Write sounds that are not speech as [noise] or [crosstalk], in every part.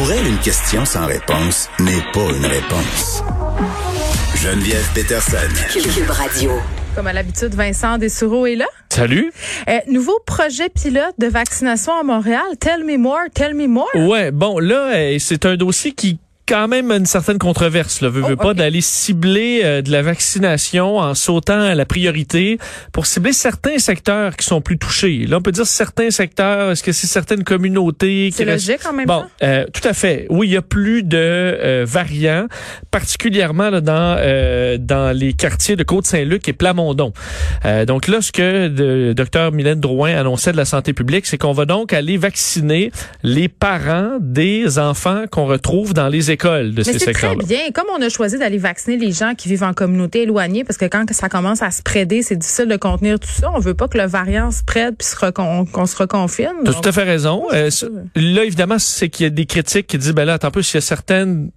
Pour elle, une question sans réponse n'est pas une réponse. Geneviève Peterson. Cube Radio. Comme à l'habitude, Vincent Dessureau est là. Salut. Euh, nouveau projet pilote de vaccination à Montréal. Tell me more, tell me more. Ouais, bon, là, euh, c'est un dossier qui quand même une certaine controverse. Là. Veux, Oh, veux pas d'aller cibler euh, de la vaccination en sautant à la priorité pour cibler certains secteurs qui sont plus touchés. Là, on peut dire certains secteurs. Est-ce que c'est certaines communautés C'est restent- logique en même Bon, temps. euh, tout à fait. Oui, il y a plus de euh, variants, particulièrement là, dans euh, dans les quartiers de Côte-Saint-Luc et Plamondon. Euh, donc là, ce que le docteur Mylène Drouin annonçait de la santé publique, c'est qu'on va donc aller vacciner les parents des enfants qu'on retrouve dans les écoles de Mais ces c'est très bien. Comme on a choisi d'aller vacciner les gens qui vivent en communauté éloignée, parce que quand ça commence à se préder, c'est difficile de contenir tout ça. On veut pas que le variant se prête puis qu'on se reconfine. T'as tout à fait raison. Euh, là, évidemment, c'est qu'il y a des critiques qui disent, ben là, attends un peu, s'il y a certaines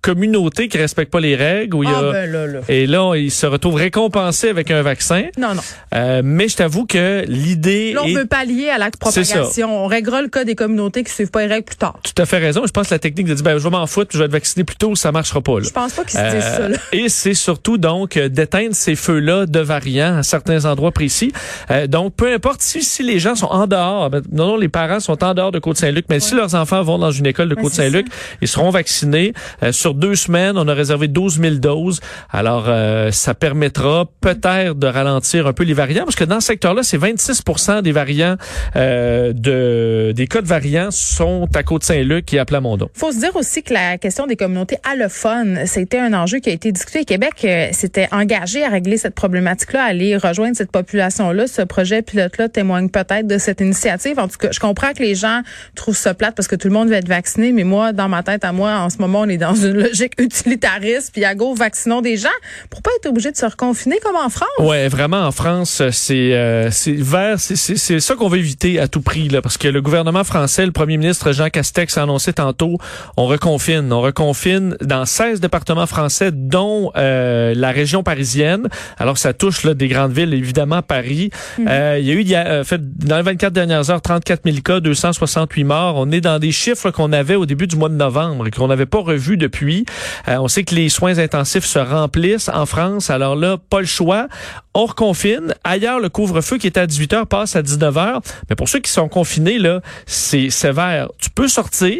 communautés qui respectent pas les règles, où il y a... Ah ben là, là. Et là, ils se retrouvent récompensés avec un vaccin. Non, non. Euh, mais je t'avoue que l'idée Là, on est veut pallier à la propagation. On réglera le cas des communautés qui suivent pas les règles plus tard. tout à fait raison. Je pense que la technique de dire, ben, je vais m'en foutre, je vais être vacciné plus tôt, ça marchera pas. Là. Je pense pas qu'ils se disent ça, là. et c'est surtout donc euh, d'éteindre ces feux-là de variants à certains endroits précis. Euh, donc, peu importe si, si les gens sont en dehors, ben, non, non, les parents sont en dehors de Côte-Saint-Luc, mais si leurs enfants vont dans une école de Ouais, Côte-Saint-Luc, ils seront vaccinés. Euh, deux semaines, on a réservé 12 000 doses. Alors, euh, ça permettra peut-être de ralentir un peu les variants, parce que dans ce secteur-là, c'est 26 des variants, euh, de, des cas de variants sont à Côte-Saint-Luc et à Plamondon. faut se dire aussi que la question des communautés allophones, c'était un enjeu qui a été discuté. Québec euh, s'était engagé à régler cette problématique-là, à aller rejoindre cette population-là. Ce projet pilote-là témoigne peut-être de cette initiative. En tout cas, je comprends que les gens trouvent ça plate parce que tout le monde veut être vacciné, mais moi, dans ma tête à moi, en ce moment, on est dans une logique utilitariste, puis à go, vaccinons des gens pour pas être obligé de se reconfiner comme en France. Ouais, vraiment en France, c'est euh, c'est vers c'est c'est c'est ça qu'on veut éviter à tout prix là parce que le gouvernement français, le premier ministre Jean Castex a annoncé tantôt, on reconfine, on reconfine dans 16 départements français dont euh, la région parisienne. Alors ça touche là des grandes villes évidemment Paris. Euh, il y a eu il y a euh, fait dans les 24 dernières heures 34 000 cas, 268 morts. On est dans des chiffres qu'on avait au début du mois de novembre et qu'on n'avait pas revus depuis. Euh, on sait que les soins intensifs se remplissent en France. Alors là, pas le choix. On reconfine. Ailleurs, le couvre-feu qui était à 18 h passe à 19 h. Mais pour ceux qui sont confinés, là, c'est sévère. Tu peux sortir,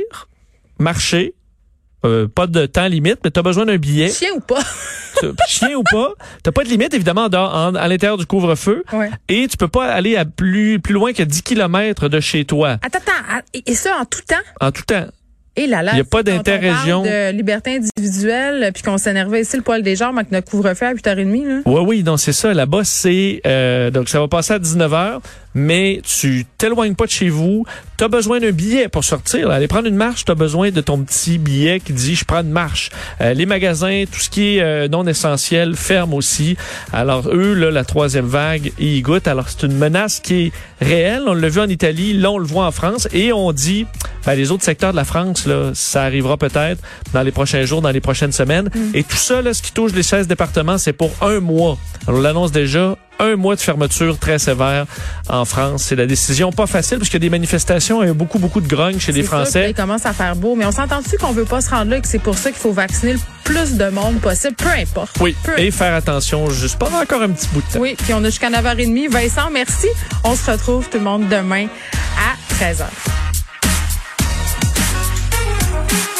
marcher, euh, pas de temps limite, mais tu as besoin d'un billet. Chien ou pas? [laughs] Chien ou pas? T'as pas de limite, évidemment, en dehors- en- à l'intérieur du couvre-feu. Ouais. Et tu peux pas aller à plus, plus loin que 10 km de chez toi. Attends, attends. et ça en tout temps? En tout temps. Et là, là, Il y a pas d'interrégion. de liberté individuelle, puis qu'on s'énervait ici le poil des jambes avec notre couvre-feu à 8h30. Là. Oui, oui, donc c'est ça. Là-bas, c'est euh, donc ça va passer à 19 h mais tu t'éloignes pas de chez vous. Tu as besoin d'un billet pour sortir. là. Aller prendre une marche, tu as besoin de ton petit billet qui dit je prends une marche. Euh, les magasins, tout ce qui est euh, non essentiel, ferment aussi. Alors eux, là, la troisième vague, ils goûtent. Alors c'est une menace qui est réelle. On l'a vu en Italie, là on le voit en France, et on dit ben, les autres secteurs de la France, là, ça arrivera peut-être dans les prochains jours, dans les prochaines semaines. Et tout ça, là, ce qui touche les 16 départements, c'est pour un mois. Alors, on l'annonce déjà, un mois de fermeture très sévère en France. C'est la décision pas facile parce qu'il y a des manifestations et beaucoup, beaucoup de grogne chez les Français. il commence à faire beau, mais on s'entend-tu qu'on veut pas se rendre là et que c'est pour ça qu'il faut vacciner le plus de monde possible, peu importe. Oui, Peu et faire attention juste pendant encore un petit bout de temps. Oui, puis on a jusqu'à 9h30. Vincent, merci. On se retrouve tout le monde demain à 13h.